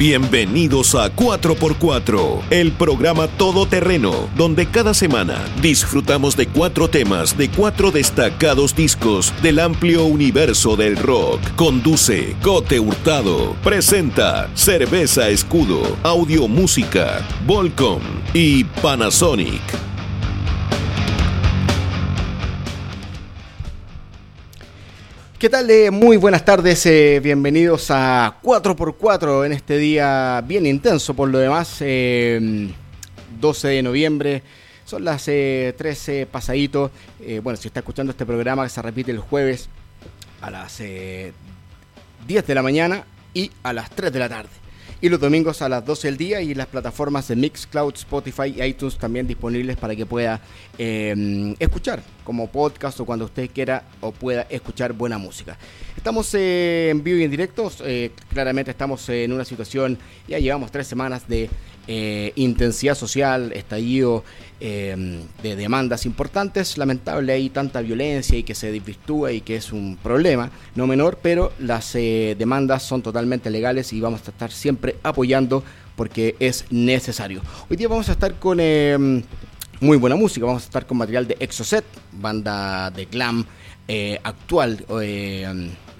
Bienvenidos a 4x4, el programa todoterreno, donde cada semana disfrutamos de cuatro temas de cuatro destacados discos del amplio universo del rock. Conduce Cote Hurtado. Presenta Cerveza Escudo, Audio Música, Volcom y Panasonic. ¿Qué tal? Eh, muy buenas tardes, eh, bienvenidos a 4x4 en este día bien intenso por lo demás, 12 eh, de noviembre, son las 13 pasaditos, bueno, si está escuchando este programa que se repite el jueves a las 10 de la mañana y a las 3 de la tarde y los domingos a las 12 del día y las plataformas de Mixcloud, Spotify y iTunes también disponibles para que pueda em, escuchar como podcast o cuando usted quiera o pueda escuchar buena música. Estamos eh, en vivo y en directo, eh, claramente estamos en una situación, ya llevamos tres semanas de eh, intensidad social, estallido em, de demandas importantes. Lamentable hay tanta violencia y que se desvirtúa y que es un problema no menor, pero las eh, demandas son totalmente legales y vamos a estar siempre apoyando porque es necesario. Hoy día vamos a estar con muy buena música, vamos a estar con material de Exocet, banda de glam eh, actual.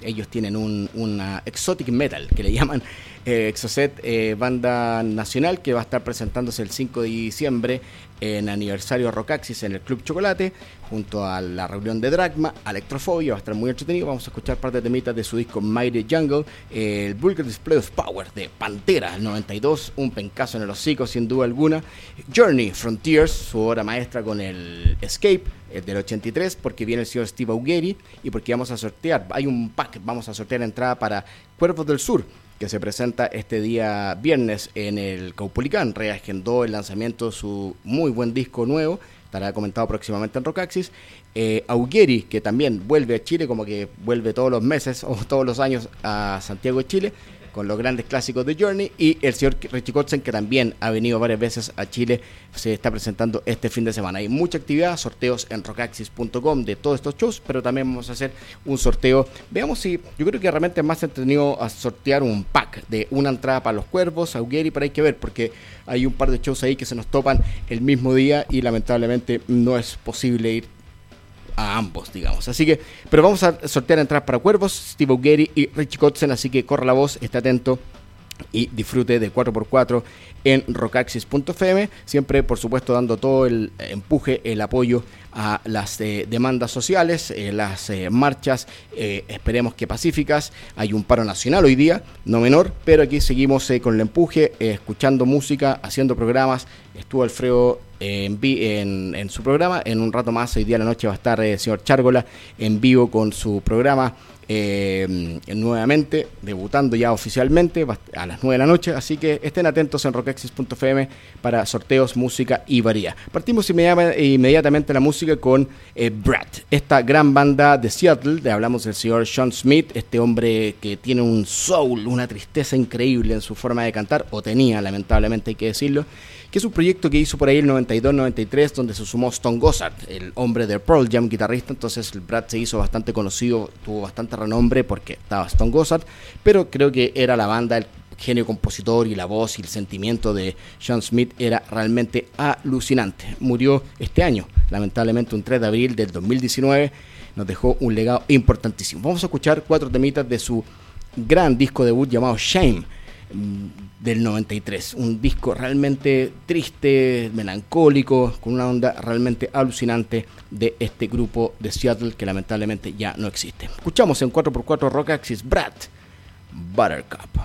Ellos tienen un, una exotic metal que le llaman eh, Exocet, eh, banda nacional que va a estar presentándose el 5 de diciembre en aniversario Rockaxis en el Club Chocolate, junto a la reunión de Dragma, Electrofobia, va a estar muy entretenido. Vamos a escuchar parte de temitas de su disco Mighty Jungle, el Vulgar Display of Power de Pantera, el 92, un pencazo en el hocico sin duda alguna. Journey Frontiers, su obra maestra con el Escape, el del 83, porque viene el señor Steve Augeri y porque vamos a sortear, hay un pack, vamos a sortear entrada para Cuerpos del Sur que se presenta este día viernes en el Caupolicán. Reagendó el lanzamiento de su muy buen disco nuevo, estará comentado próximamente en Rockaxis. Eh, que también vuelve a Chile, como que vuelve todos los meses o todos los años a Santiago de Chile con los grandes clásicos de Journey y el señor Richie Kotzen que también ha venido varias veces a Chile se está presentando este fin de semana. Hay mucha actividad, sorteos en rockaxis.com de todos estos shows, pero también vamos a hacer un sorteo. Veamos si yo creo que realmente es más entretenido a sortear un pack de una entrada para los cuervos, Augueri, para hay que ver porque hay un par de shows ahí que se nos topan el mismo día y lamentablemente no es posible ir a ambos, digamos. Así que, pero vamos a sortear entradas para Cuervos, Steve O'Gary y Richie Kotzen, así que corra la voz, esté atento y disfrute de 4x4 en rockaxis.fm, siempre por supuesto dando todo el empuje, el apoyo a las eh, demandas sociales, eh, las eh, marchas, esperemos que pacíficas, hay un paro nacional hoy día, no menor, pero aquí seguimos con el empuje, escuchando música, haciendo programas, estuvo Alfredo en, en, su programa. En un rato más, hoy día a la noche va a estar el señor Chárgola en vivo con su programa eh, nuevamente, debutando ya oficialmente a las 9 de la noche. Así que estén atentos en rockexis.fm para sorteos, música y varía. Partimos inmediatamente la música con eh, Brad, esta gran banda de Seattle. De, hablamos del señor Sean Smith, este hombre que tiene un soul, una tristeza increíble en su forma de cantar, o tenía, lamentablemente hay que decirlo que es un proyecto que hizo por ahí el 92-93, donde se sumó Stone Gossard, el hombre de Pearl Jam guitarrista. Entonces el Brad se hizo bastante conocido, tuvo bastante renombre porque estaba Stone Gossard, pero creo que era la banda, el genio compositor y la voz y el sentimiento de Sean Smith era realmente alucinante. Murió este año, lamentablemente un 3 de abril del 2019, nos dejó un legado importantísimo. Vamos a escuchar cuatro temitas de su gran disco debut llamado Shame del 93. Un disco realmente triste, melancólico, con una onda realmente alucinante de este grupo de Seattle que lamentablemente ya no existe. Escuchamos en 4x4 Rock Axis Brad Buttercup.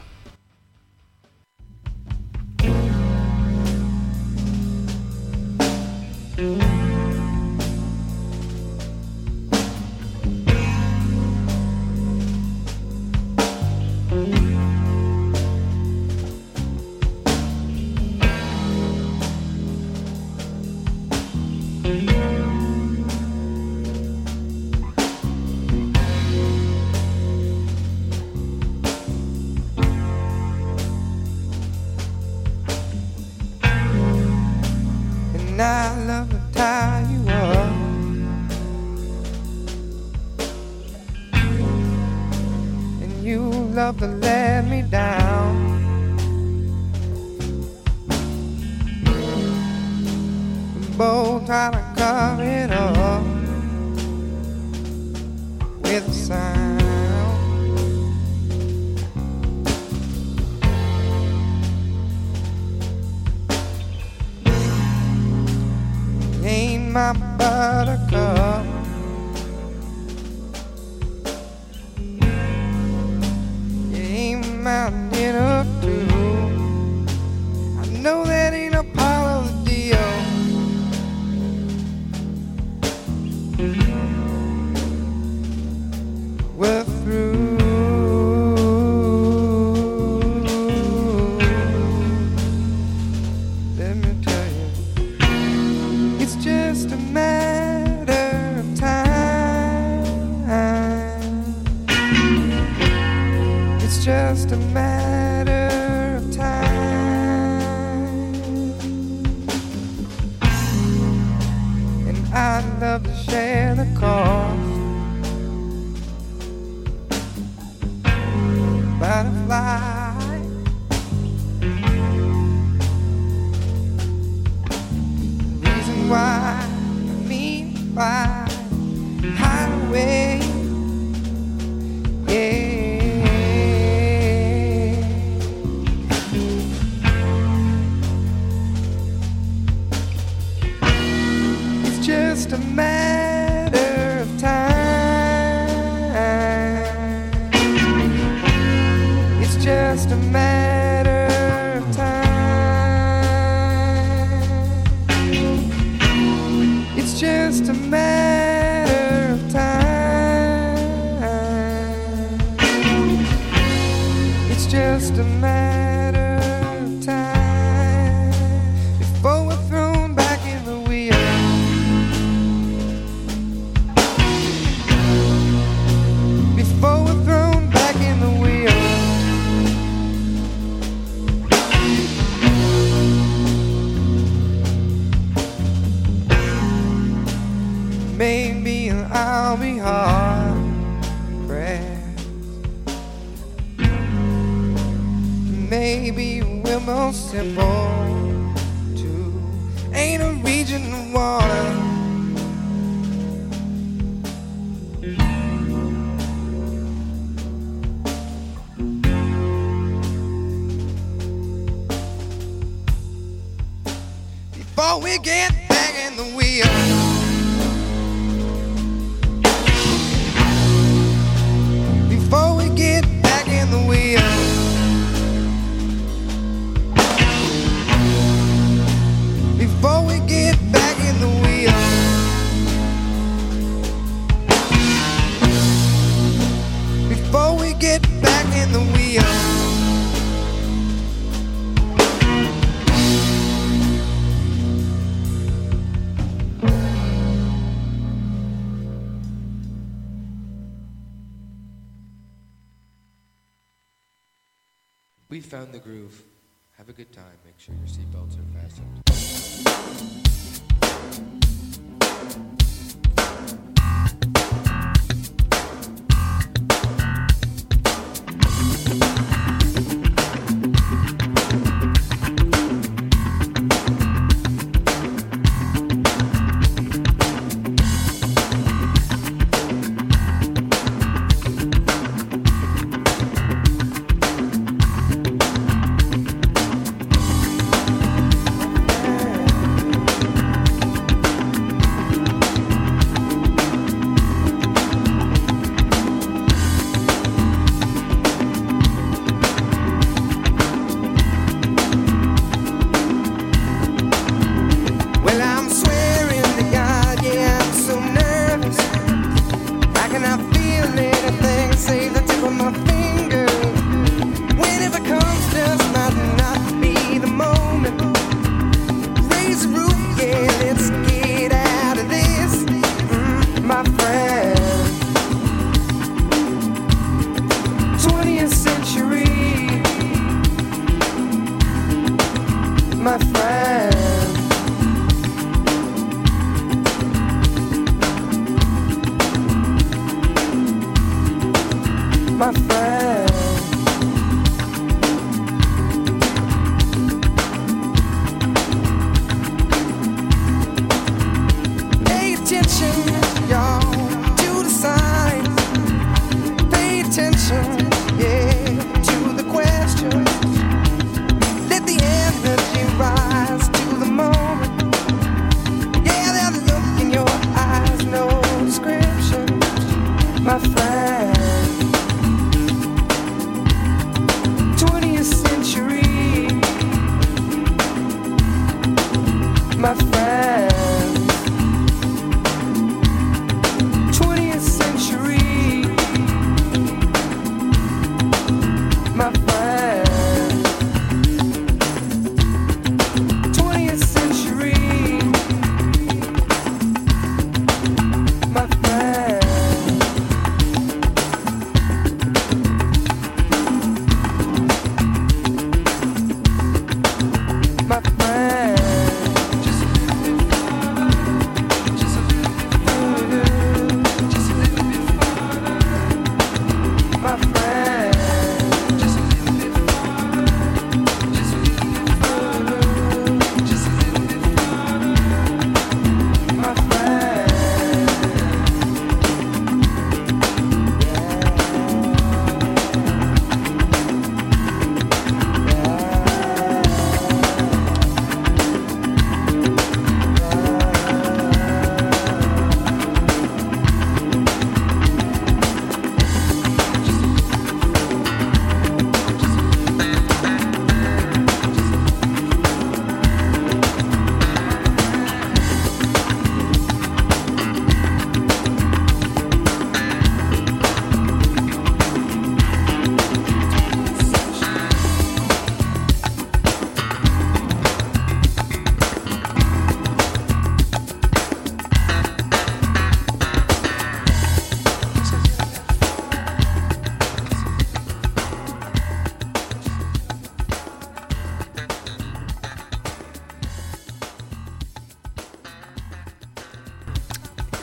Good time. Make sure your seatbelts are fastened.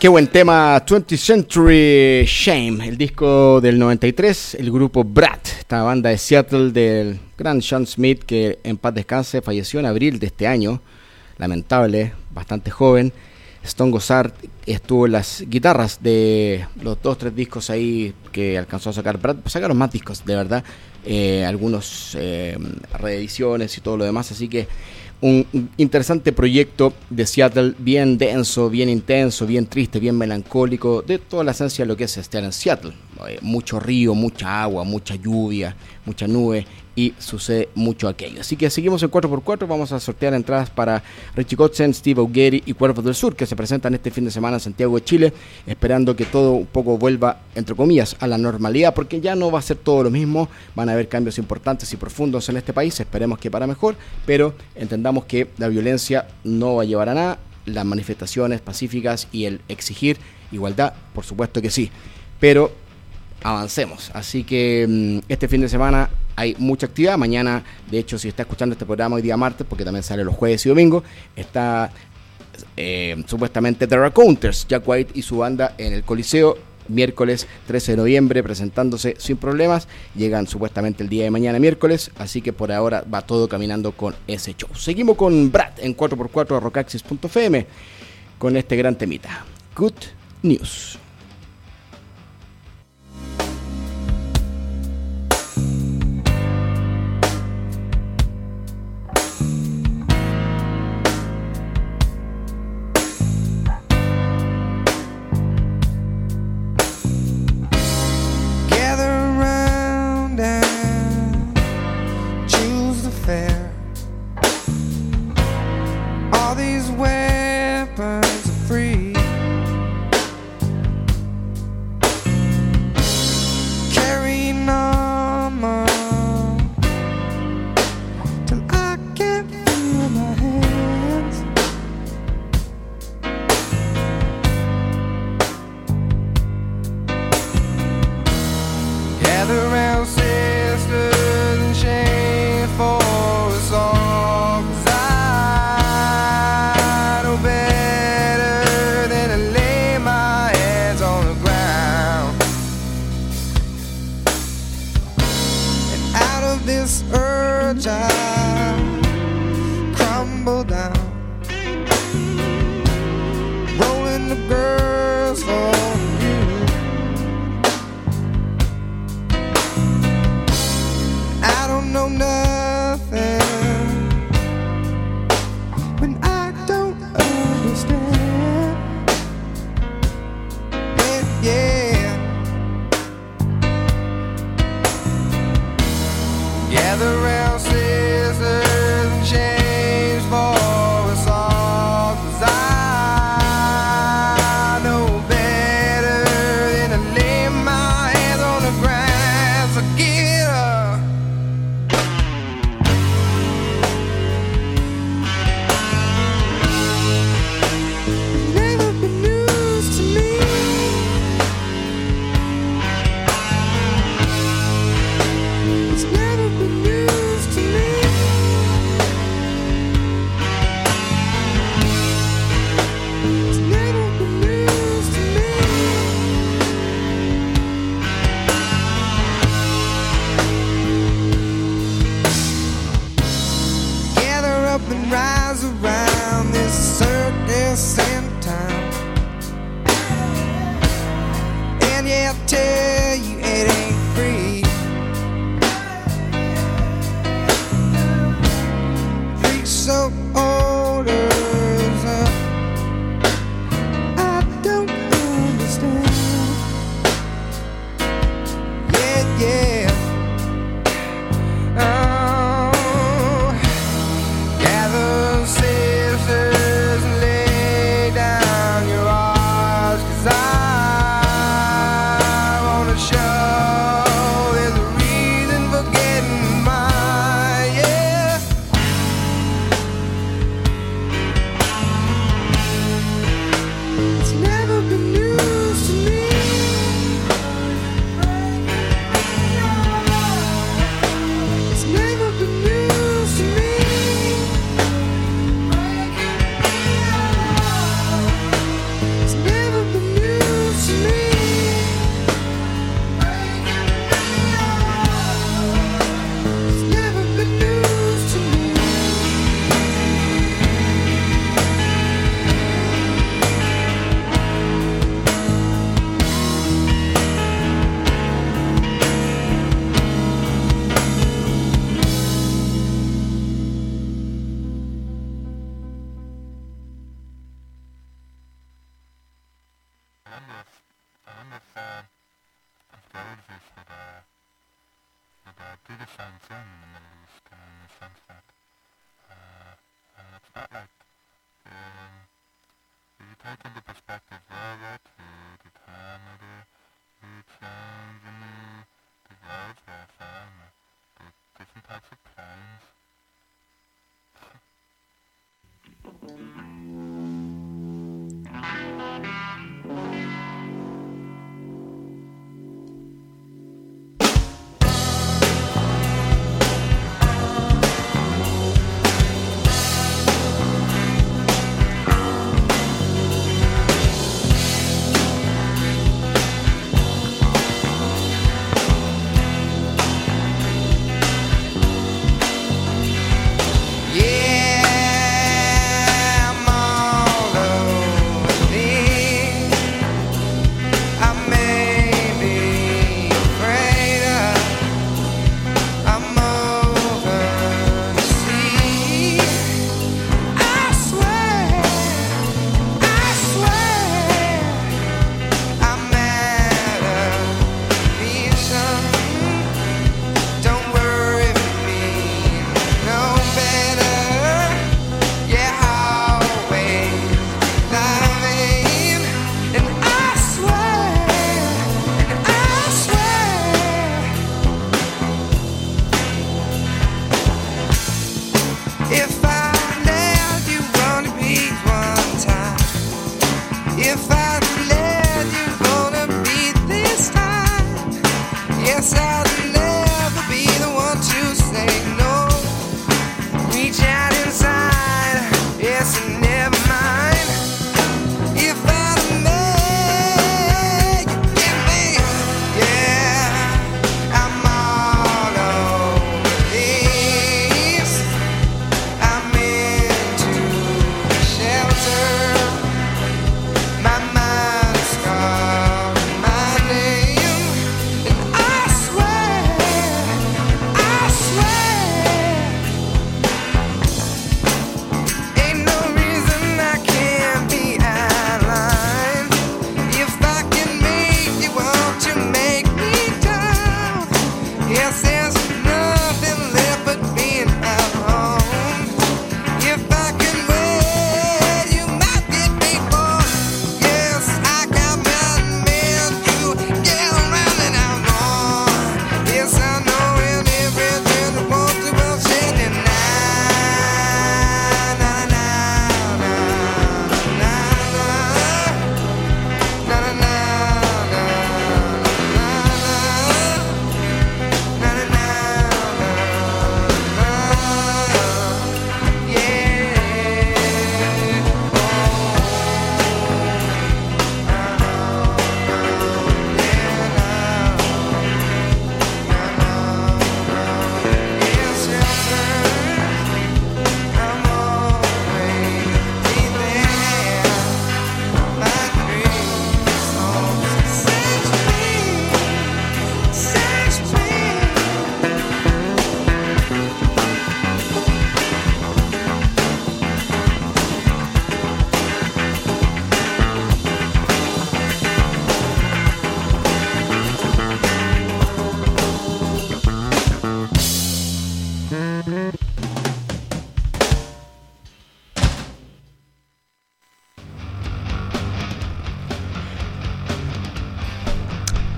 Qué buen tema, 20th Century Shame, el disco del 93, el grupo Brat, esta banda de Seattle del gran Sean Smith que en paz descanse falleció en abril de este año, lamentable, bastante joven. Stone Gossard estuvo en las guitarras de los dos, tres discos ahí que alcanzó a sacar Brad, sacaron más discos, de verdad, eh, algunos eh, reediciones y todo lo demás, así que un interesante proyecto de Seattle, bien denso, bien intenso, bien triste, bien melancólico, de toda la esencia de lo que es estar en Seattle. Eh, mucho río, mucha agua, mucha lluvia, mucha nube y sucede mucho aquello. Así que seguimos en 4x4, vamos a sortear entradas para Richie Kotzen, Steve O'Gary y Cuervos del Sur que se presentan este fin de semana en Santiago de Chile, esperando que todo un poco vuelva, entre comillas, a la normalidad, porque ya no va a ser todo lo mismo, van a haber cambios importantes y profundos en este país, esperemos que para mejor, pero entendamos que la violencia no va a llevar a nada, las manifestaciones pacíficas y el exigir igualdad, por supuesto que sí, pero avancemos. Así que mm, este fin de semana hay mucha actividad. Mañana, de hecho, si está escuchando este programa hoy día martes, porque también sale los jueves y domingos, está eh, supuestamente The Counters, Jack White y su banda en el Coliseo. Miércoles 13 de noviembre presentándose sin problemas. Llegan supuestamente el día de mañana miércoles. Así que por ahora va todo caminando con ese show. Seguimos con Brad en 4x4 rocaxis.fm con este gran temita. Good News.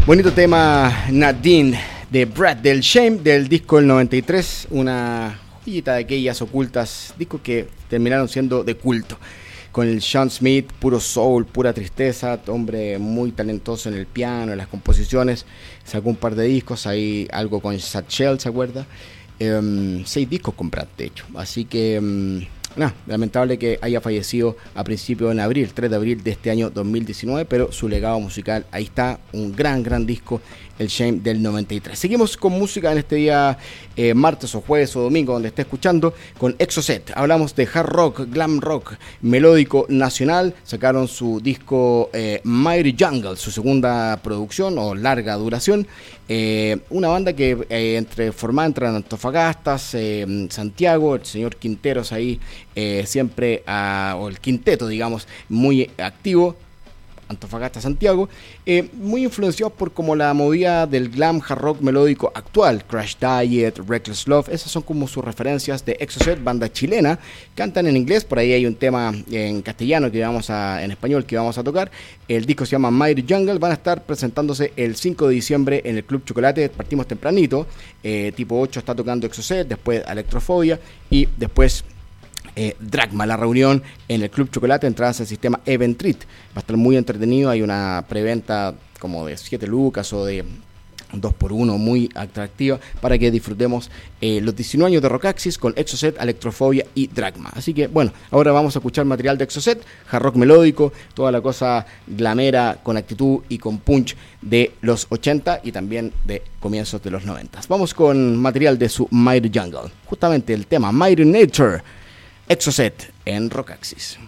Bonito tema Nadine de Brad del Shame del disco del 93, una joyita de aquellas ocultas, discos que terminaron siendo de culto. Con el Sean Smith, puro soul, pura tristeza, hombre muy talentoso en el piano, en las composiciones, sacó un par de discos, ahí algo con Satchel, ¿se acuerda? Em, seis discos con Brad, de hecho. Así que, em, lamentable que haya fallecido a principios de abril, 3 de abril de este año 2019, pero su legado musical, ahí está, un gran, gran disco, el Shame del 93. Seguimos con música en este día, eh, martes o jueves o domingo, donde esté escuchando, con Exocet. Hablamos de hard rock, glam rock, melódico nacional. Sacaron su disco eh, Jungle, su segunda producción o larga duración. Eh, una banda que eh, entre formada entre Antofagastas, eh, Santiago, el señor Quinteros ahí eh, siempre, o el quinteto, digamos, muy activo Antofagasta, Santiago, eh, muy influenciados por como la movida del glam hard rock melódico actual, Crash Diet, Reckless Love, esas son como sus referencias de Exocet, banda chilena, cantan en inglés, por ahí hay un tema en castellano que vamos a, en español que vamos a tocar, el disco se llama Mighty Jungle, van a estar presentándose el 5 de diciembre en el Club Chocolate, partimos tempranito, eh, tipo 8 está tocando Exocet, después Electrofobia y después eh, Dragma, la reunión en el Club Chocolate, entradas al sistema Event Treat. Va a estar muy entretenido, hay una preventa como de 7 lucas o de 2 por 1 muy atractiva para que disfrutemos eh, los 19 años de Rockaxis con Exocet, Electrofobia y Dragma. Así que bueno, ahora vamos a escuchar material de Exocet, hard rock melódico, toda la cosa glamera con actitud y con punch de los 80 y también de comienzos de los 90. Vamos con material de su Mighty Jungle, justamente el tema Mighty Nature, Exocet en Rockaxis.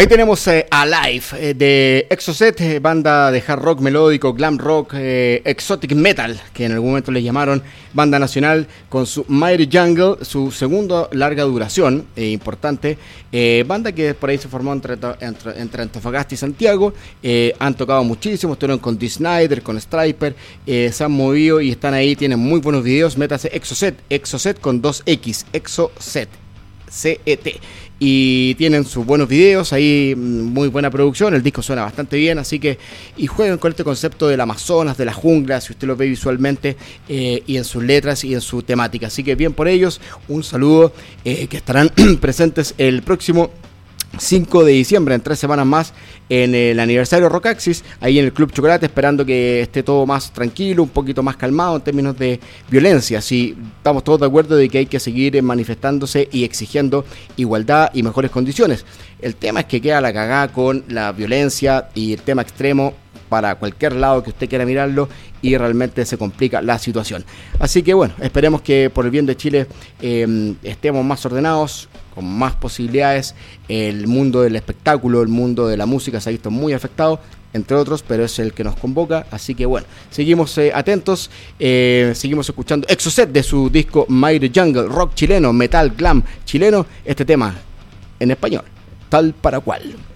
Ahí tenemos eh, Alive eh, de Exocet, eh, banda de hard rock melódico, glam rock, eh, exotic metal, que en algún momento le llamaron banda nacional, con su Mighty Jungle, su segundo larga duración, eh, importante. banda que por ahí se formó entre, entre, entre Antofagasta y Santiago. han tocado muchísimo, estuvieron con D. Snyder, con Striper, se han movido y están ahí, tienen muy buenos videos. Métase Exocet, Exocet con 2X, Exocet. CET. Y tienen sus buenos videos, ahí mm, muy buena producción, el disco suena bastante bien, así que y juegan con este concepto del Amazonas, de la jungla, si usted lo ve visualmente, eh, y en sus letras y en su temática. Así que bien por ellos, un saludo eh, que estarán presentes el próximo 5 de diciembre, en tres semanas más, en el aniversario Rockaxis, ahí en el Club Chocolate, esperando que esté todo más tranquilo, un poquito más calmado en términos de violencia. Sí, estamos todos de acuerdo de que hay que seguir manifestándose y exigiendo igualdad y mejores condiciones. El tema es que queda la cagada con la violencia y el tema extremo para cualquier lado que usted quiera mirarlo y realmente se complica la situación. Así que bueno, esperemos que por el bien de Chile eh, estemos más ordenados, con más posibilidades. El mundo del espectáculo, el mundo de la música se ha visto muy afectado, entre otros, pero es el que nos convoca. Así que bueno, seguimos eh, atentos, eh, seguimos escuchando Exocet de su disco Mighty Jungle, rock chileno, metal, glam chileno, este tema en español, tal para cual.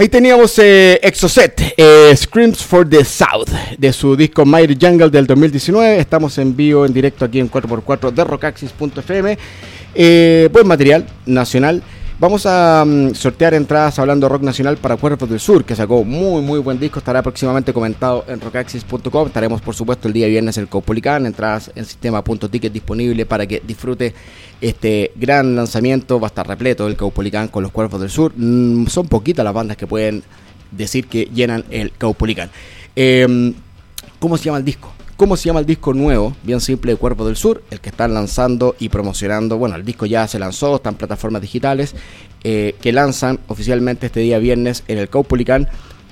Ahí teníamos eh, Exocet, eh, Screams for the South, de su disco Mighty Jungle del 2019. Estamos en vivo, en directo aquí en 4x4 de rockaxis.fm. Eh, buen material nacional. Vamos a mm, sortear entradas hablando rock nacional para Cuerpos del Sur, que sacó muy muy buen disco. Estará próximamente comentado en rockaxis.com. Estaremos, por supuesto, el día viernes el Caupolicán. Entradas en sistema.ticket disponible para que disfrute este gran lanzamiento. Va a estar repleto el Caupolicán con los Cuerpos del Sur. Mm, son poquitas las bandas que pueden decir que llenan el Caupolicán. Eh, ¿Cómo se llama el disco? ¿Cómo se llama el disco nuevo? Bien simple, Cuerpo del Sur, el que están lanzando y promocionando. Bueno, el disco ya se lanzó, está en plataformas digitales, eh, que lanzan oficialmente este día viernes en el Caupolicán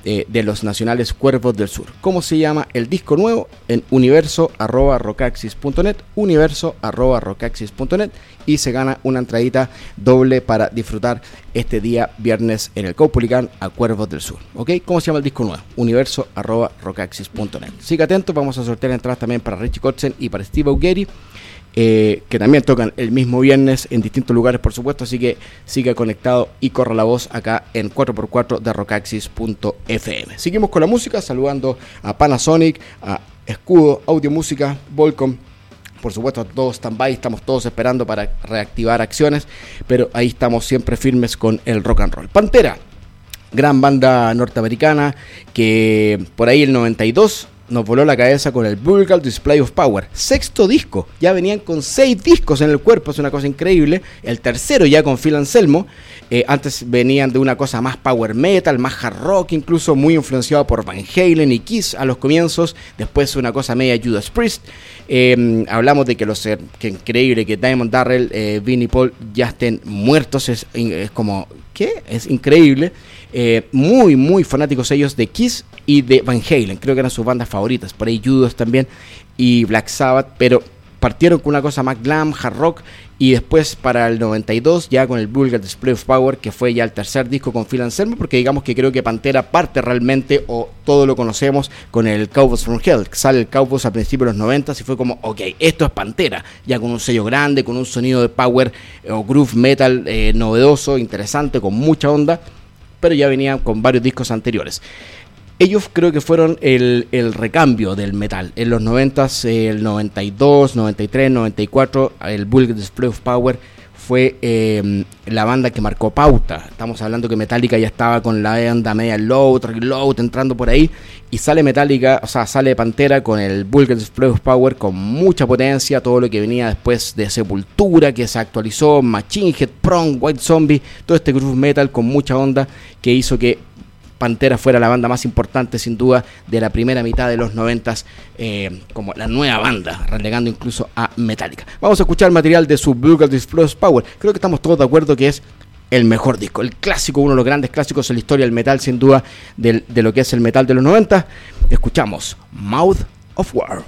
eh, de los nacionales Cuervos del Sur. ¿Cómo se llama el disco nuevo? En universo.rocaxis.net, universo.rocaxis.net y se gana una entradita doble para disfrutar este día viernes en el Caupolicán a Cuervos del Sur. ¿Ok? ¿Cómo se llama el disco nuevo? universo.rocaxis.net. Siga atento, vamos a sortear entradas también para Richie Kotzen y para Steve Augeri eh, que también tocan el mismo viernes en distintos lugares, por supuesto. Así que siga conectado y corra la voz acá en 4x4 de rocaxis.fm. Seguimos con la música, saludando a Panasonic, a Escudo, Audio Música, Volcom. Por supuesto, todos stand-by, estamos todos esperando para reactivar acciones, pero ahí estamos siempre firmes con el rock and roll. Pantera, gran banda norteamericana que por ahí el 92 nos voló la cabeza con el Vulgar Display of Power. Sexto disco, ya venían con seis discos en el cuerpo, es una cosa increíble. El tercero ya con Phil Anselmo. Eh, antes venían de una cosa más power metal, más hard rock, incluso muy influenciado por Van Halen y Kiss a los comienzos. Después una cosa media Judas Priest. Eh, hablamos de que los eh, que increíble que Diamond Darrell, eh, Vinnie Paul ya estén muertos. Es como, ¿qué? Es increíble. Eh, muy, muy fanáticos ellos de Kiss y de Van Halen. Creo que eran sus bandas favoritas. Por ahí Judas también y Black Sabbath. Pero partieron con una cosa más glam, hard rock. Y después para el 92 ya con el Vulgar Display of Power, que fue ya el tercer disco con Phil Anselmo, porque digamos que creo que Pantera parte realmente, o todo lo conocemos, con el Cowboys from Hell. Sale el Cowboys a principios de los 90 y fue como, ok, esto es Pantera, ya con un sello grande, con un sonido de power eh, o groove metal eh, novedoso, interesante, con mucha onda pero ya venían con varios discos anteriores. Ellos creo que fueron el, recambio del metal. En los 90, el 92, 93, 94, el Vulgar Display of Power fue eh, la banda que marcó pauta. Estamos hablando que Metallica ya estaba con la banda media low, load entrando por ahí. Y sale Metallica, o sea, sale Pantera con el Vulgar Display of Power con mucha potencia. Todo lo que venía después de Sepultura, que se actualizó, Machine Head, Prong, White Zombie, todo este groove metal con mucha onda que hizo que Pantera fuera la banda más importante sin duda de la primera mitad de los noventas eh, como la nueva banda, relegando incluso a Metallica. Vamos a escuchar material de su Bugle Display Power. Creo que estamos todos de acuerdo que es el mejor disco, el clásico, uno de los grandes clásicos en la historia del metal sin duda de lo que es el metal de los 90. Escuchamos Mouth of War.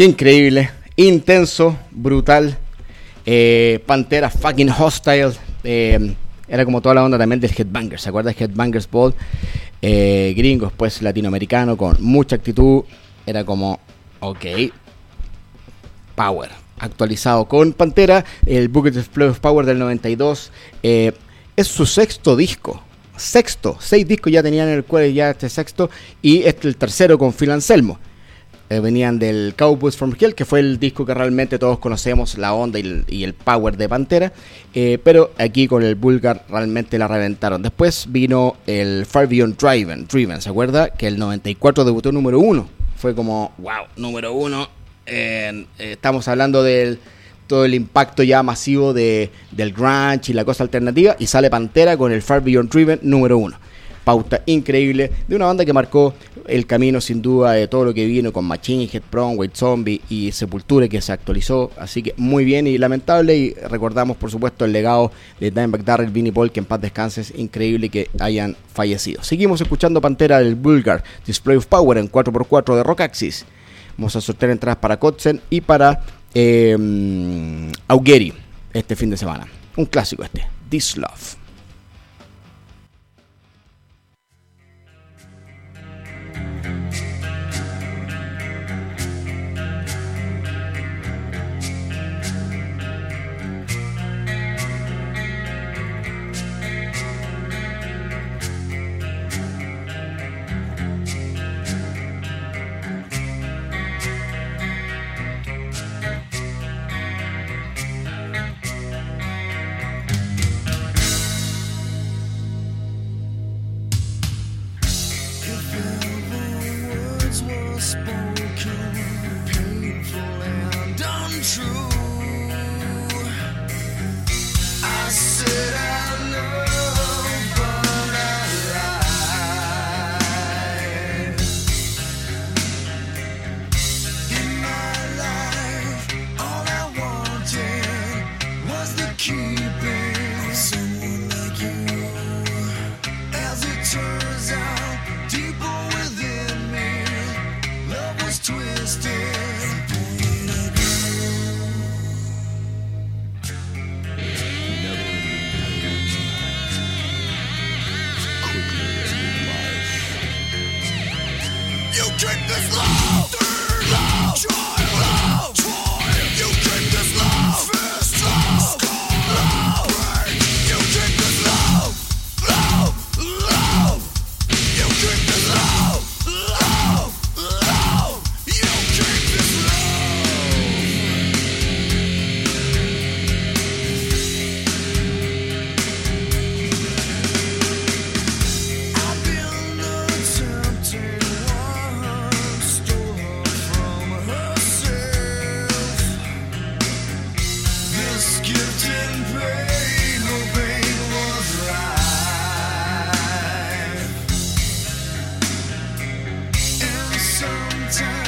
Increíble, intenso, brutal. Eh, Pantera fucking hostile. eh, era como toda la onda también del Headbangers. ¿Se acuerda de Headbangers Ball? Eh, gringos, pues latinoamericano, con mucha actitud. Era como, ok, Power. Actualizado con Pantera, el Bucket of Power del 92. eh, es su sexto disco. Sexto, seis discos ya tenían en el cual ya este sexto. Y este el tercero con Phil Anselmo. Eh, venían del Cowboys from Hell, que fue el disco que realmente todos conocemos, la onda y el, power de Pantera. eh, pero aquí con el Bulgar realmente la reventaron. Después vino el Far Beyond Driven, Driven ¿se acuerda? Que el 94 debutó número uno. Fue como, wow, número uno. Eh, estamos hablando del todo el impacto ya masivo de, del grunge y la cosa alternativa. Y sale Pantera con el Far Beyond Driven número uno pauta increíble de una banda que marcó el camino sin duda de todo lo que vino con Machine Head, Prom, White Zombie y Sepultura que se actualizó, así que muy bien y lamentable y recordamos por supuesto el legado de Dimebag Darrell, Vinnie Paul, que en paz descanse, es increíble que hayan fallecido. Seguimos escuchando Pantera del Bulgar, Display of Power en 4x4 de Rock Axis. Vamos a sortear entradas para Kotzen y para eh, Augueri este fin de semana. Un clásico este, This Love.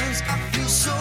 Love, love,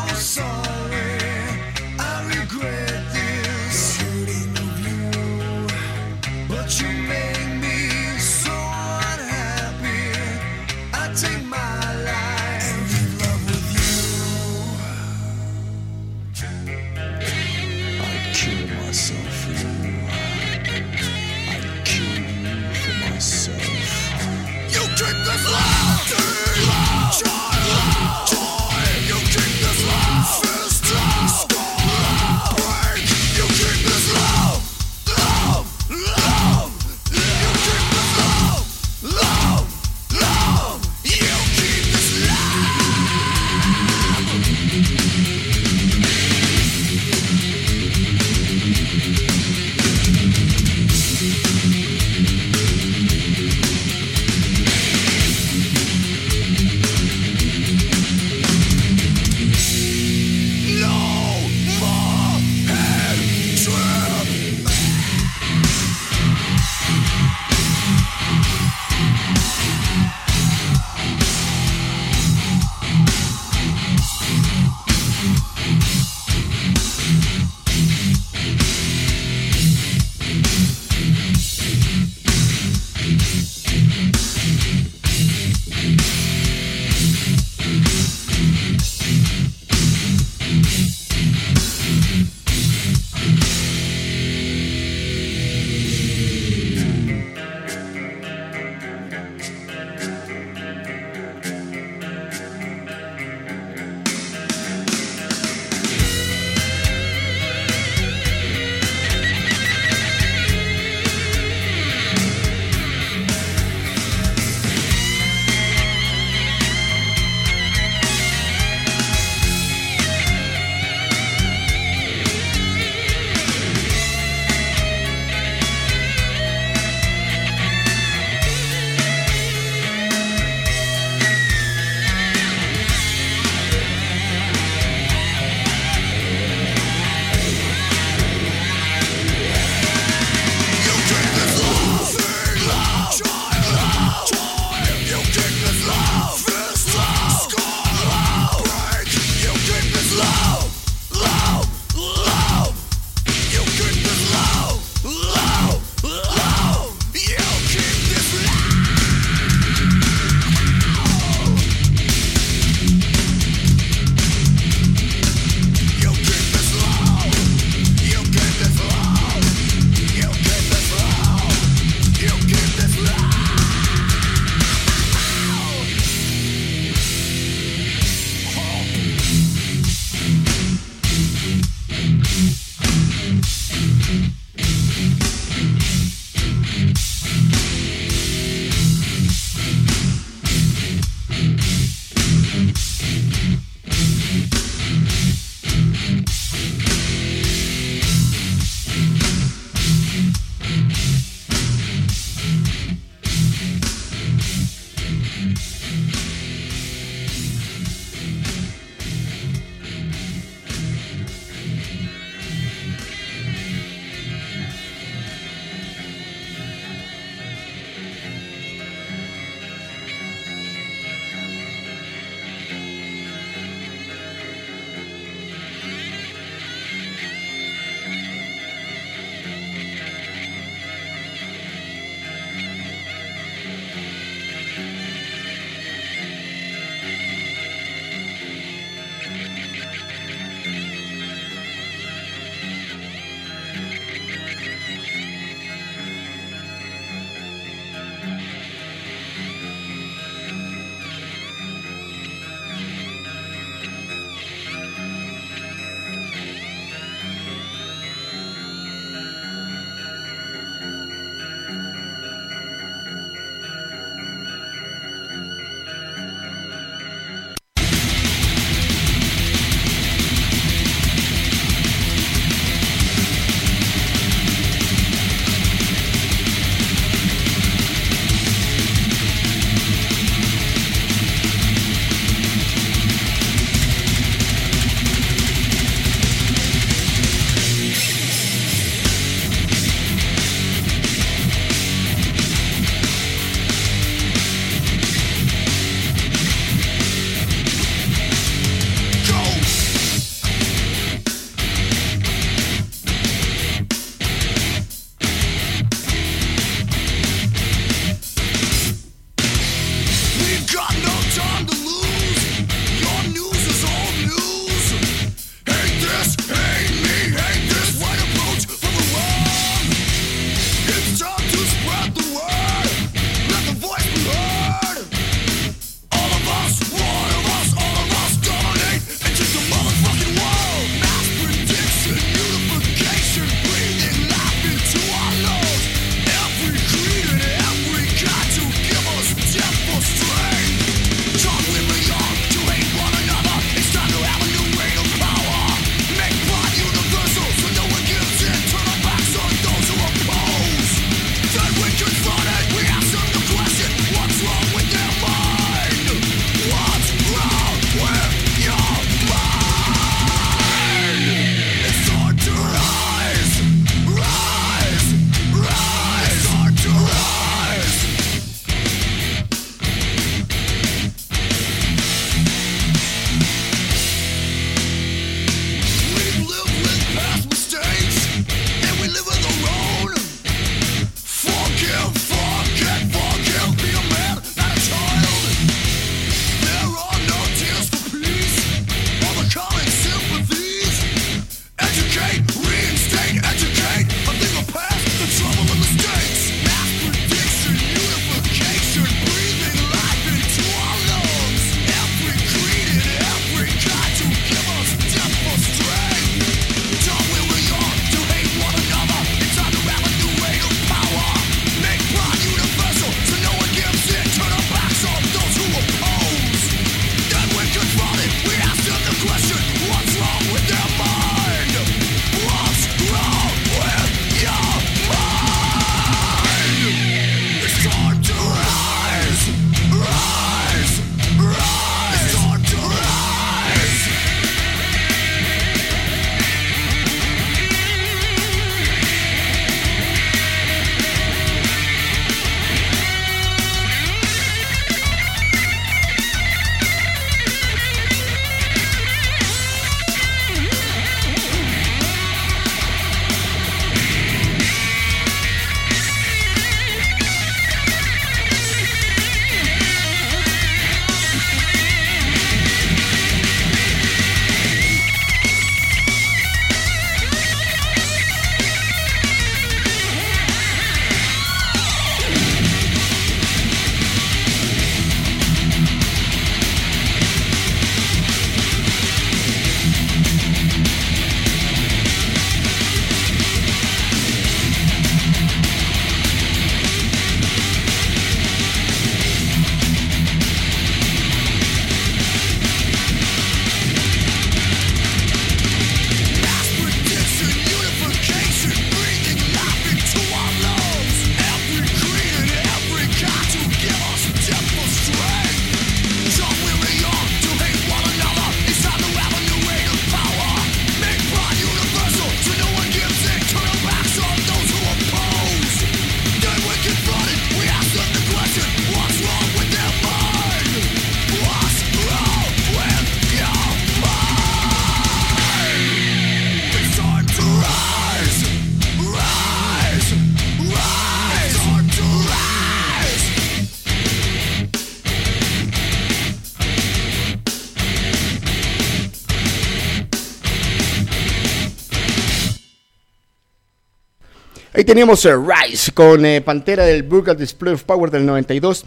Ahí teníamos eh, Rise con eh, Pantera del Brutal Display of Power del 92.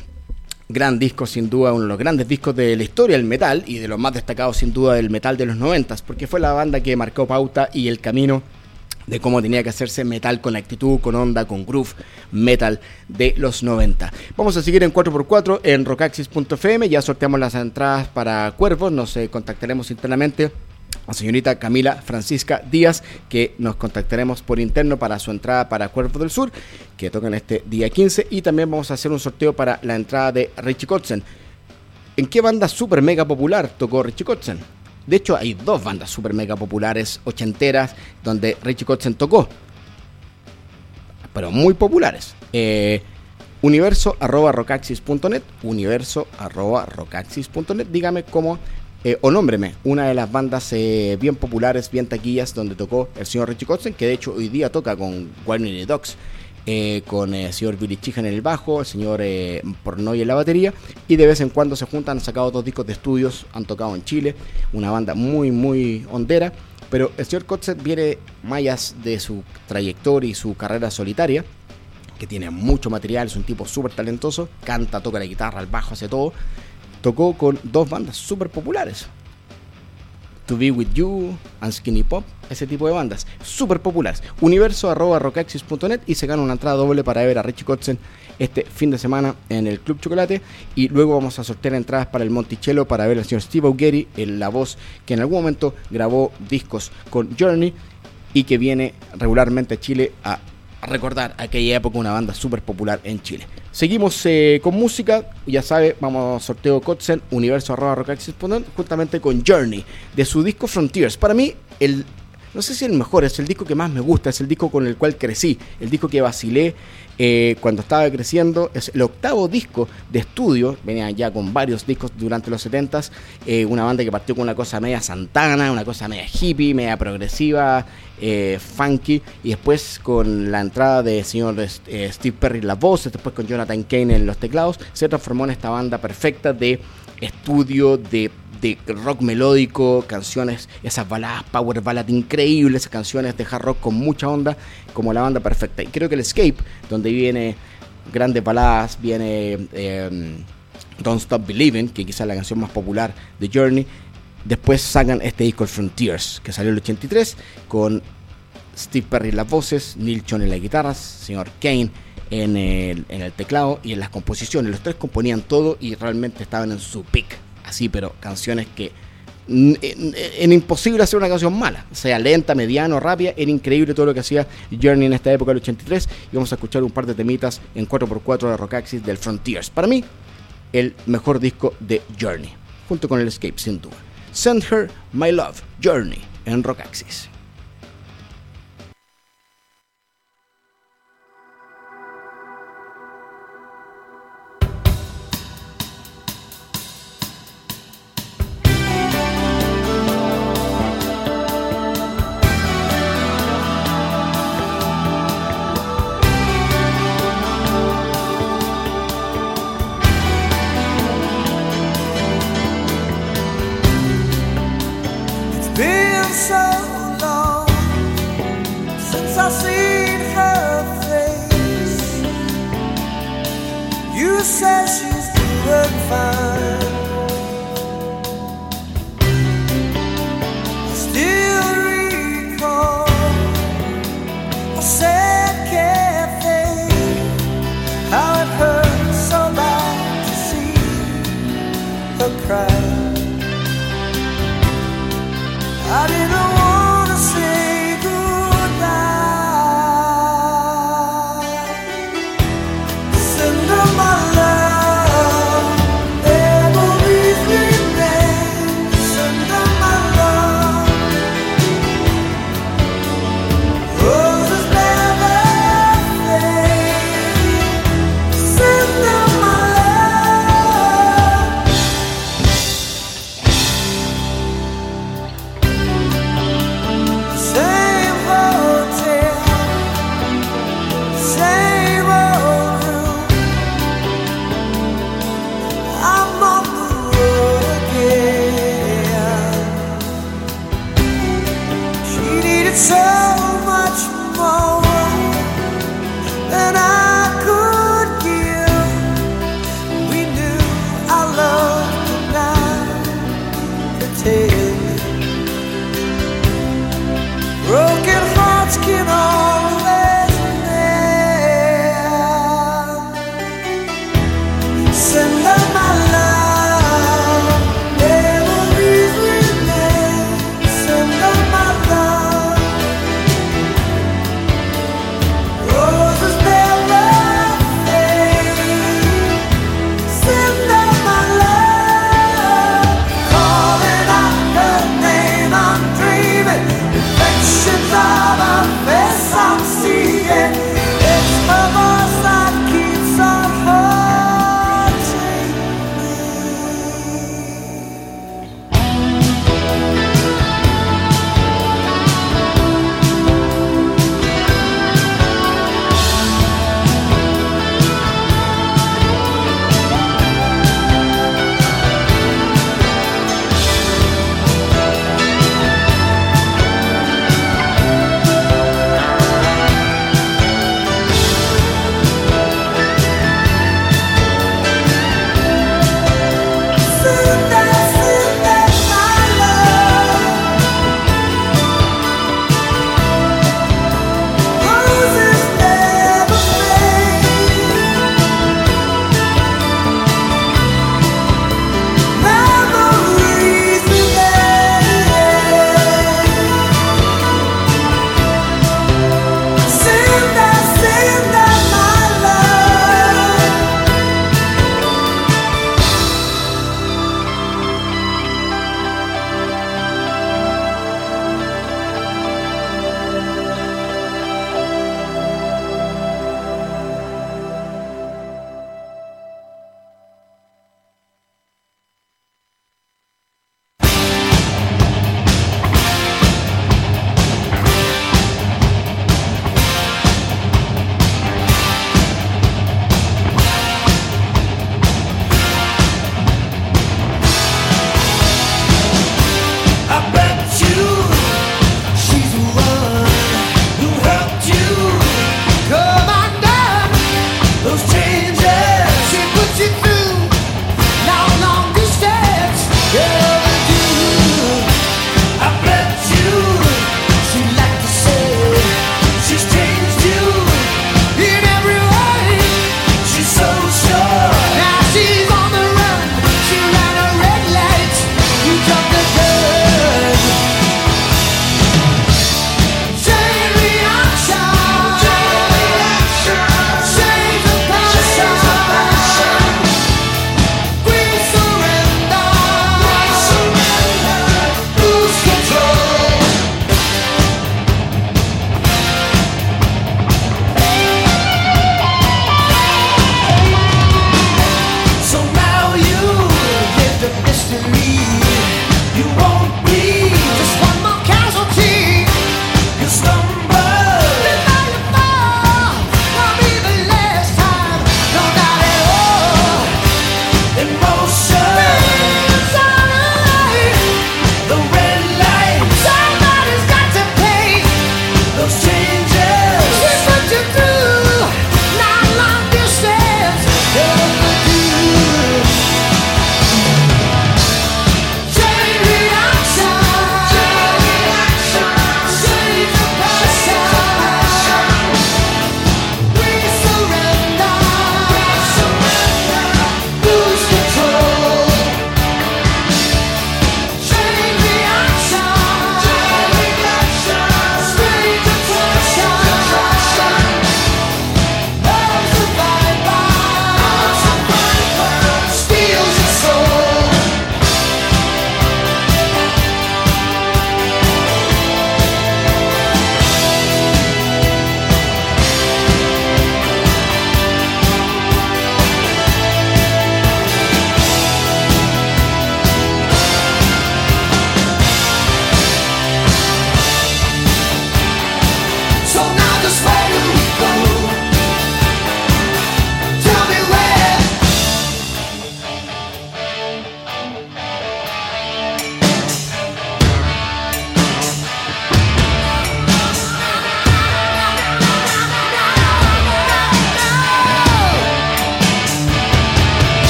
Gran disco, sin duda, uno de los grandes discos de la historia del metal y de los más destacados, sin duda, del metal de los 90, porque fue la banda que marcó pauta y el camino de cómo tenía que hacerse metal con actitud, con onda, con groove metal de los 90. Vamos a seguir en 4x4 en rockaxis.fm, ya sorteamos las entradas para Cuervos, nos eh, contactaremos internamente a señorita Camila Francisca Díaz, que nos contactaremos por interno para su entrada para Cuervos del Sur, que tocan este día 15, y también vamos a hacer un sorteo para la entrada de Richie Kotzen. ¿En qué banda super mega popular tocó Richie Kotzen? De hecho, hay dos bandas super mega populares, ochenteras, donde Richie Kotzen tocó. Pero muy populares. Eh, universo arroba rocaxis.net, universo arroba rocaxis.net. Dígame cómo, eh, o nómbreme, una de las bandas eh, bien populares, bien taquillas, donde tocó el señor Richie Kotzen, que de hecho hoy día toca con Warner Dogs. Eh, con el señor Billy Chihan en el bajo, el señor eh, Pornoy en la batería, y de vez en cuando se juntan, han sacado dos discos de estudios, han tocado en Chile, una banda muy, muy hondera, pero el señor Kotzen viene mayas de su trayectoria y su carrera solitaria, que tiene mucho material, es un tipo súper talentoso, canta, toca la guitarra, el bajo, hace todo, tocó con dos bandas súper populares. To Be With You, and Skinny Pop, ese tipo de bandas, súper populares. Universo arroba rockaxis.net y se gana una entrada doble para ver a Richie Kotzen este fin de semana en el Club Chocolate. Y luego vamos a sortear entradas para el Monticello para ver al señor Steve en la voz que en algún momento grabó discos con Journey y que viene regularmente a Chile a recordar aquella época una banda súper popular en Chile. Seguimos eh, con música, ya sabe, vamos a sorteo Kotzen, universo arroba juntamente con Journey, de su disco Frontiers. Para mí, el, no sé si el mejor, es el disco que más me gusta, es el disco con el cual crecí, el disco que vacilé eh, cuando estaba creciendo, es el octavo disco de estudio, venía ya con varios discos durante los 70s, eh, una banda que partió con una cosa media santana, una cosa media hippie, media progresiva, eh, funky, y después con la entrada de señor eh, Steve Perry en las voces, después con Jonathan Kane en los teclados, se transformó en esta banda perfecta de estudio, de rock melódico, canciones, esas baladas power ballad increíbles, canciones de hard rock con mucha onda, como la banda perfecta. Y creo que el Escape, donde viene grandes baladas, viene eh, Don't Stop Believing, que quizás es la canción más popular de Journey. Después sacan este disco Frontiers, que salió en el 83, con Steve Perry en las voces, Neil Schon en las guitarras, señor Kane en el, en el teclado y en las composiciones. Los tres componían todo y realmente estaban en su pick. Así, pero canciones que mm, era imposible hacer una canción mala, sea lenta, mediano, rápida, era increíble todo lo que hacía Journey en esta época del 83 y vamos a escuchar un par de temitas en 4x4 de Rockaxis del Frontiers. Para mí, el mejor disco de Journey, junto con el Escape sin duda. Send Her My Love, Journey en Rockaxis. Said she's doing fine. I still recall a sad cafe. How it hurts so bad to see her cry. I didn't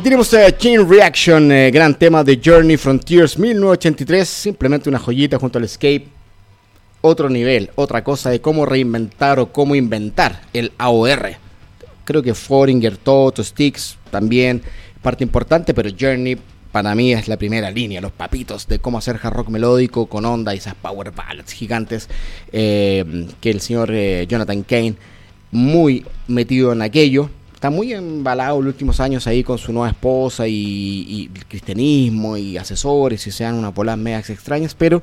Y tenemos a Chain Reaction, eh, gran tema de Journey Frontiers 1983, simplemente una joyita junto al Escape. Otro nivel, otra cosa de cómo reinventar o cómo inventar el AOR. Creo que Foringer, Toto, Sticks también, parte importante, pero Journey para mí es la primera línea, los papitos de cómo hacer hard rock melódico con onda y esas power ballads gigantes eh, que el señor eh, Jonathan Kane, muy metido en aquello, está muy embalado en los últimos años ahí con su nueva esposa y, el cristianismo y asesores y sean una polas medias extrañas, pero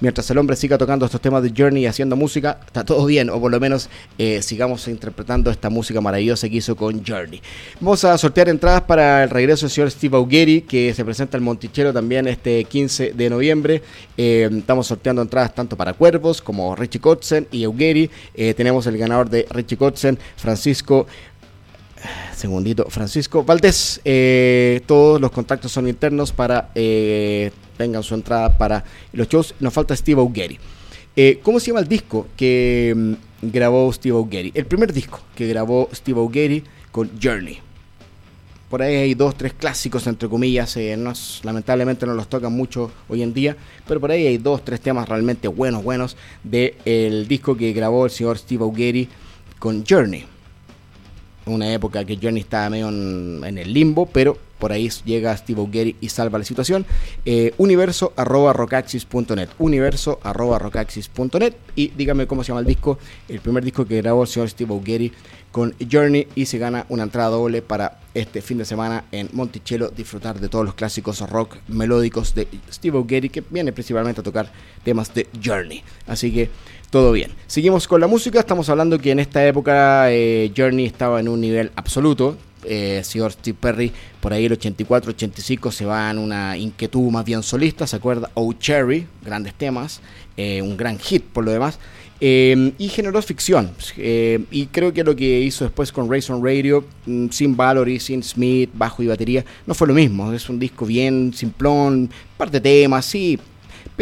mientras el hombre siga tocando estos temas de Journey y haciendo música, está todo bien, o por lo menos eh, sigamos interpretando esta música maravillosa que hizo con Journey. Vamos a sortear entradas para el regreso del señor Steve Augeri, que se presenta en Monticello también este 15 de noviembre. Eh, estamos sorteando entradas tanto para Cuervos como Richie Kotzen y Augeri. Eh, tenemos el ganador de Richie Kotzen, Francisco segundito, Francisco Valdés. Eh, todos los contactos son internos para eh, tengan su entrada para los shows. Nos falta Steve Augeri. Eh, ¿Cómo se llama el disco que mm, grabó Steve Augeri? El primer disco que grabó Steve Augeri con Journey. Por ahí hay dos, tres clásicos, entre comillas. eh, no lamentablemente no los tocan mucho hoy en día. Pero por ahí hay dos, tres temas realmente buenos, buenos. Del disco que grabó el señor Steve Augeri con Journey una época que Journey estaba medio en, en el limbo, pero por ahí llega Steve Augeri y salva la situación. Eh, universo arroba. Universo arroba. Y dígame cómo se llama el disco. El primer disco que grabó el señor Steve Augeri con Journey y se gana una entrada doble para este fin de semana en Monticello disfrutar de todos los clásicos rock melódicos de Steve Augeri que viene principalmente a tocar temas de Journey. Así que todo bien. Seguimos con la música. Estamos hablando que en esta época eh, Journey estaba en un nivel absoluto. Eh, señor Steve Perry, por ahí el 84-85 se va en una inquietud más bien solista. ¿Se acuerda? Oh Cherry, grandes temas. eh, un gran hit por lo demás. Eh, y generó ficción. Y creo que lo que hizo después con Rayson Radio, mm, sin Valory, sin Smith, bajo y batería, no fue lo mismo. Es un disco bien simplón, parte de temas, sí,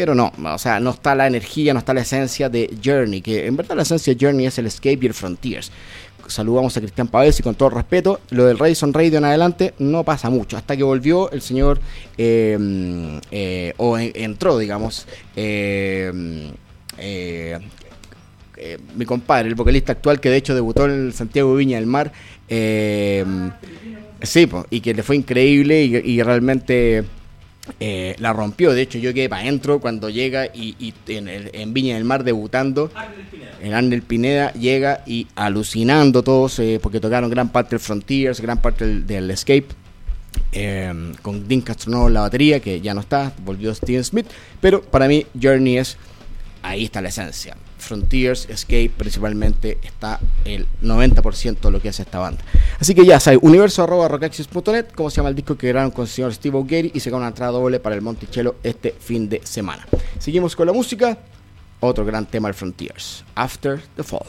pero no, o sea, no está la energía, no está la esencia de Journey, que en verdad la esencia de Journey es el Escape y el Frontiers. Saludamos a Cristian Pavés y con todo respeto, lo del Radisson Radio en adelante no pasa mucho, hasta que volvió el señor, eh, eh, o en- entró, digamos, eh, eh, eh, mi compadre, el vocalista actual que de hecho debutó en Santiago Viña del Mar. eh, sí, po, y que le fue increíble y realmente eh, la rompió. De hecho, yo quedé para adentro cuando llega y, en, en Viña del Mar debutando. El Arnel Pineda llega y alucinando todos, eh, porque tocaron gran parte del Frontiers, gran parte del, Escape. eh, con Dean Castronovo en la batería, que ya no está, volvió Steven Smith. Pero para mí, Journey es ahí está la esencia. Frontiers, Escape, principalmente está el 90% de lo que hace esta banda. Así que ya sabes, universo arroba rockexis.net, cómo se llama el disco que grabaron con el señor Steve O'Gary y se una entrada doble para el Monticello este fin de semana. Seguimos con la música, otro gran tema del Frontiers, After the Fall.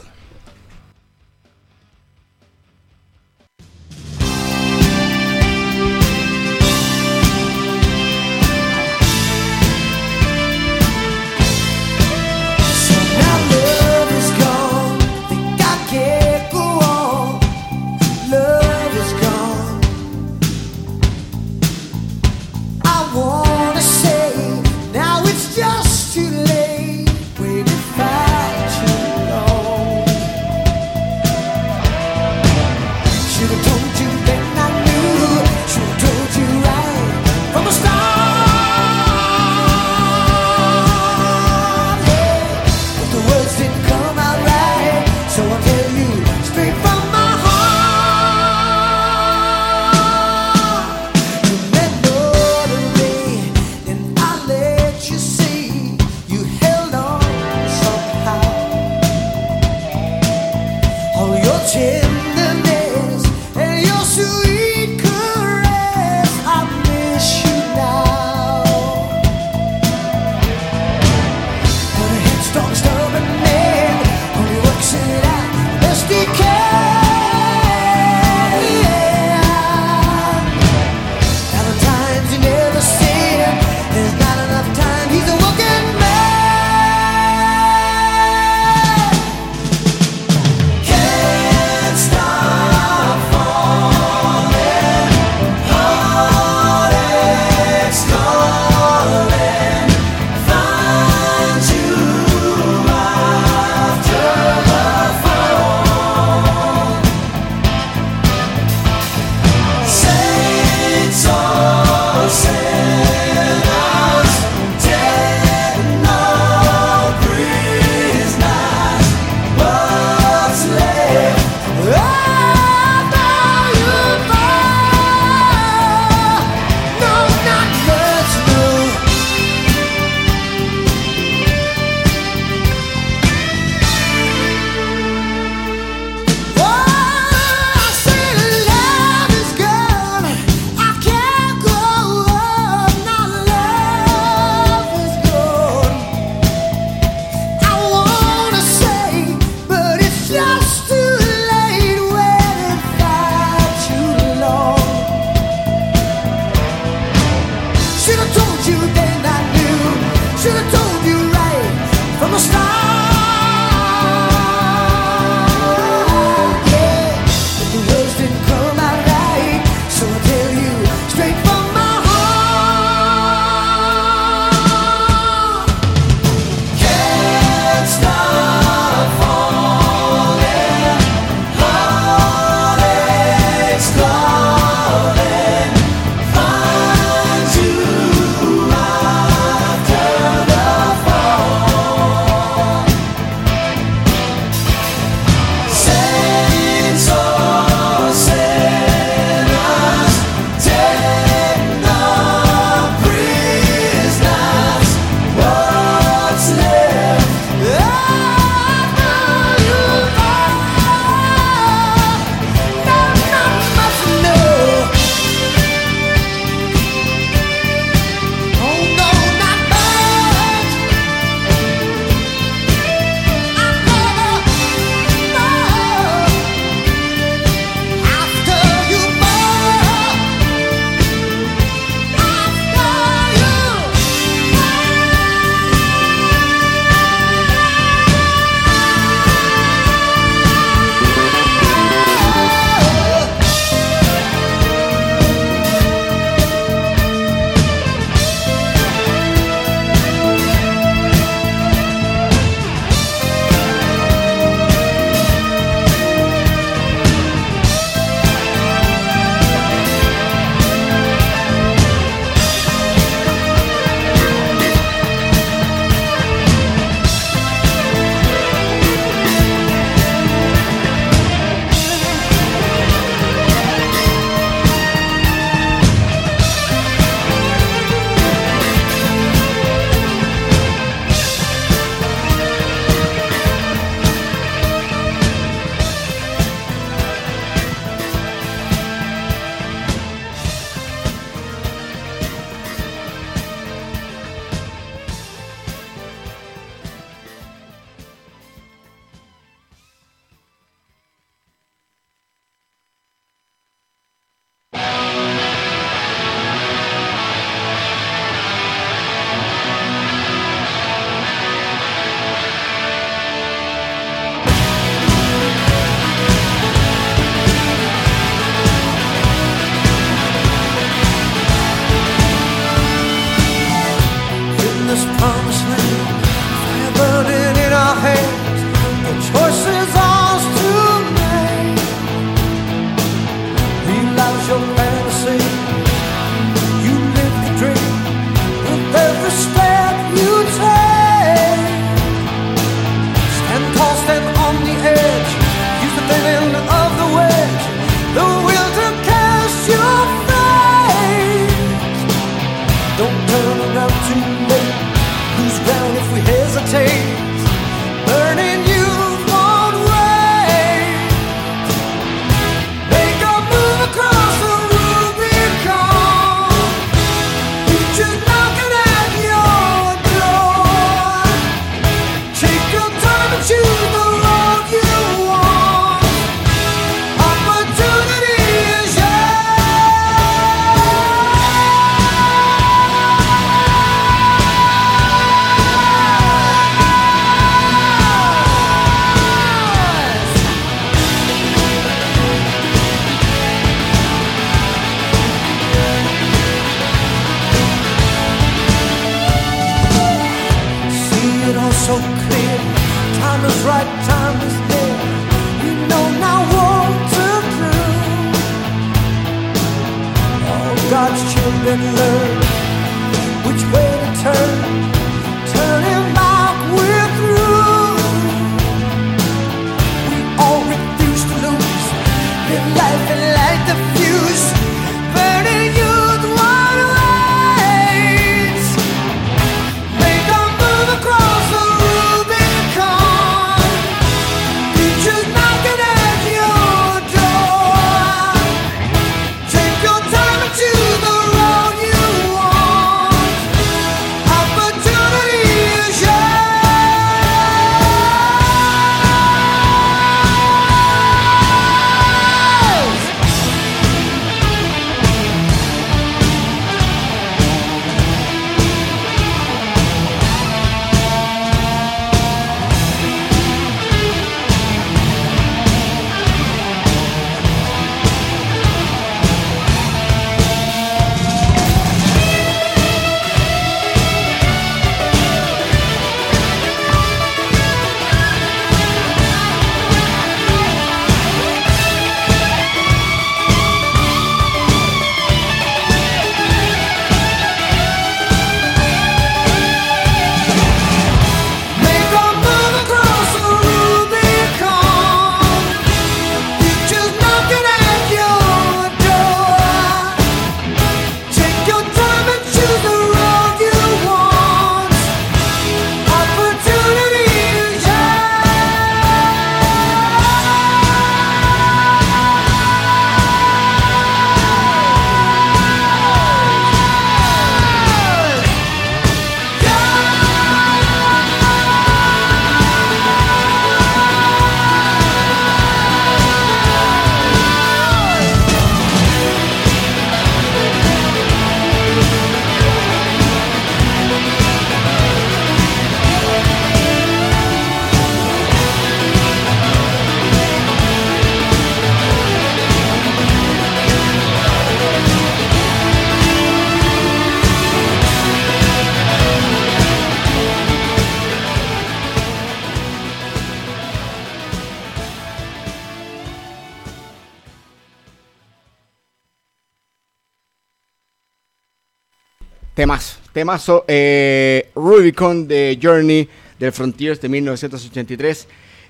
Temas, temazo, eh, Rubicon de Journey del Frontiers de 1983,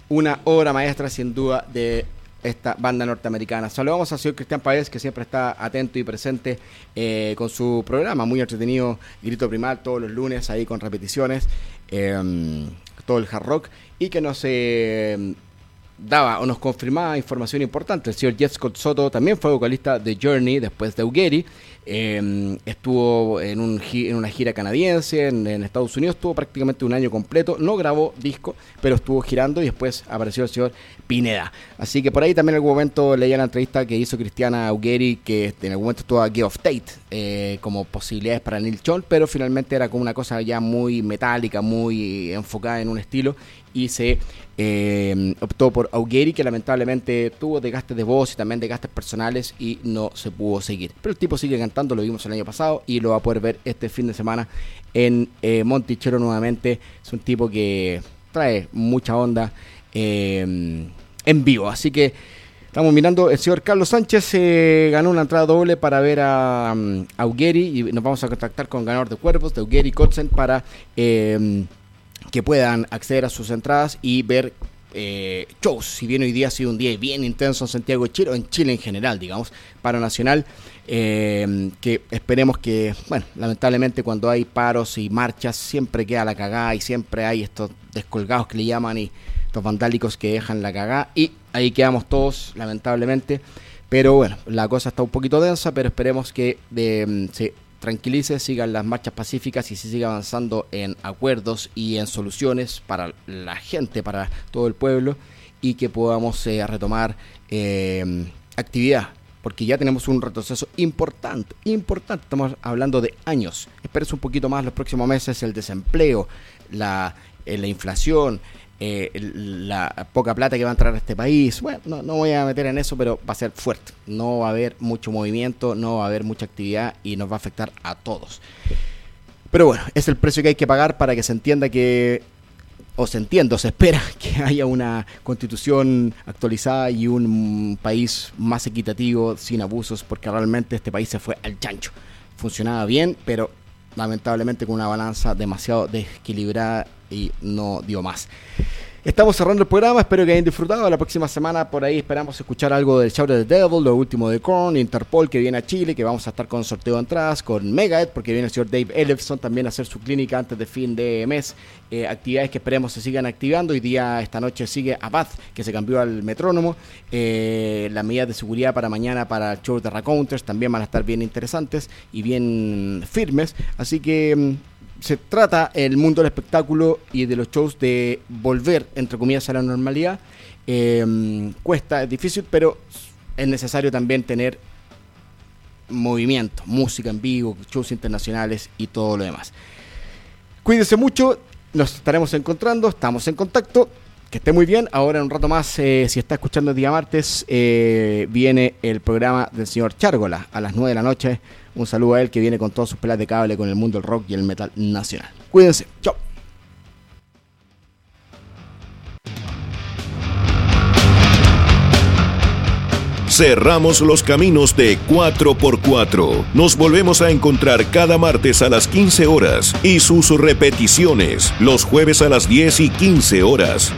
una obra maestra sin duda de esta banda norteamericana. Saludamos al señor Cristian Paez, que siempre está atento y presente eh, con su programa, muy entretenido, Grito Primal, todos los lunes, ahí con repeticiones, eh, todo el hard rock, y que nos eh, daba o nos confirmaba información importante. El señor Jet Scott Soto también fue vocalista de Journey después de Ugeri. Eh, estuvo en, un, en una gira canadiense en, Estados Unidos, estuvo prácticamente un año completo, no grabó disco, pero estuvo girando y después apareció el señor Pineda. Así que por ahí también en algún momento leía la entrevista que hizo Cristiana Ugeri, que este, en algún momento estuvo a Give of Tate eh, como posibilidades para Neil Chon, pero finalmente era como una cosa ya muy metálica, muy enfocada en un estilo y se eh, optó por Augueri, que lamentablemente tuvo desgastes de voz y también desgastes personales y no se pudo seguir. Pero el tipo sigue cantando, lo vimos el año pasado y lo va a poder ver este fin de semana en eh, Monticello nuevamente. Es un tipo que trae mucha onda eh, en vivo, así que Estamos mirando, el señor Carlos Sánchez eh, ganó una entrada doble para ver a um, y nos vamos a contactar con ganador de cuerpos de Augueri Kotzen para eh, que puedan acceder a sus entradas y ver eh, shows. Si bien hoy día ha sido un día bien intenso en Santiago de Chile, o en Chile en general, digamos, para Nacional, eh, que esperemos que, bueno, lamentablemente cuando hay paros y marchas siempre queda la cagada y siempre hay estos descolgados que le llaman y estos vandálicos que dejan la cagada y ahí quedamos todos, lamentablemente. Pero bueno, la cosa está un poquito densa, pero esperemos que de, se tranquilice, sigan las marchas pacíficas y se siga avanzando en acuerdos y en soluciones para la gente, para todo el pueblo y que podamos eh, retomar eh, actividad. Porque ya tenemos un retroceso importante, importante. Estamos hablando de años. Espérese un poquito más los próximos meses el desempleo, la, eh, la inflación, eh, la poca plata que va a entrar a este país. Bueno, no, no voy a meter en eso, pero va a ser fuerte. No va a haber mucho movimiento, no va a haber mucha actividad y nos va a afectar a todos. Pero bueno, es el precio que hay que pagar para que se entienda que, o se entienda, o se espera que haya una constitución actualizada y un país más equitativo, sin abusos, porque realmente este país se fue al chancho. funcionaba bien, pero lamentablemente con una balanza demasiado desequilibrada y no dio más. Estamos cerrando el programa, espero que hayan disfrutado. La próxima semana por ahí esperamos escuchar algo del Shout of the Devil, lo último de Korn, Interpol que viene a Chile, que vamos a estar con sorteo de entradas, con Megadeth, porque viene el señor Dave Ellefson también a hacer su clínica antes de fin de mes. Eh, actividades que esperemos se sigan activando. Hoy día, esta noche sigue Abad, que se cambió al metrónomo. Eh, las medidas de seguridad para mañana para el show de Racounters también van a estar bien interesantes y bien firmes. Así que mm, se trata el mundo del espectáculo y de los shows de volver, entre comillas, a la normalidad. Eh, cuesta, es difícil, pero es necesario también tener movimiento, música en vivo, shows internacionales y todo lo demás. Cuídense mucho, nos estaremos encontrando, estamos en contacto. Que esté muy bien. Ahora en un rato más, eh, si está escuchando el día martes, eh, viene el programa del señor Chárgola a las 9 de la noche. Un saludo a él que viene con todas sus pelas de cable con el mundo del rock y el metal nacional. Cuídense. Chao. Cerramos los caminos de 4x4. Nos volvemos a encontrar cada martes a las 15 horas y sus repeticiones los jueves a las 10 y 15 horas.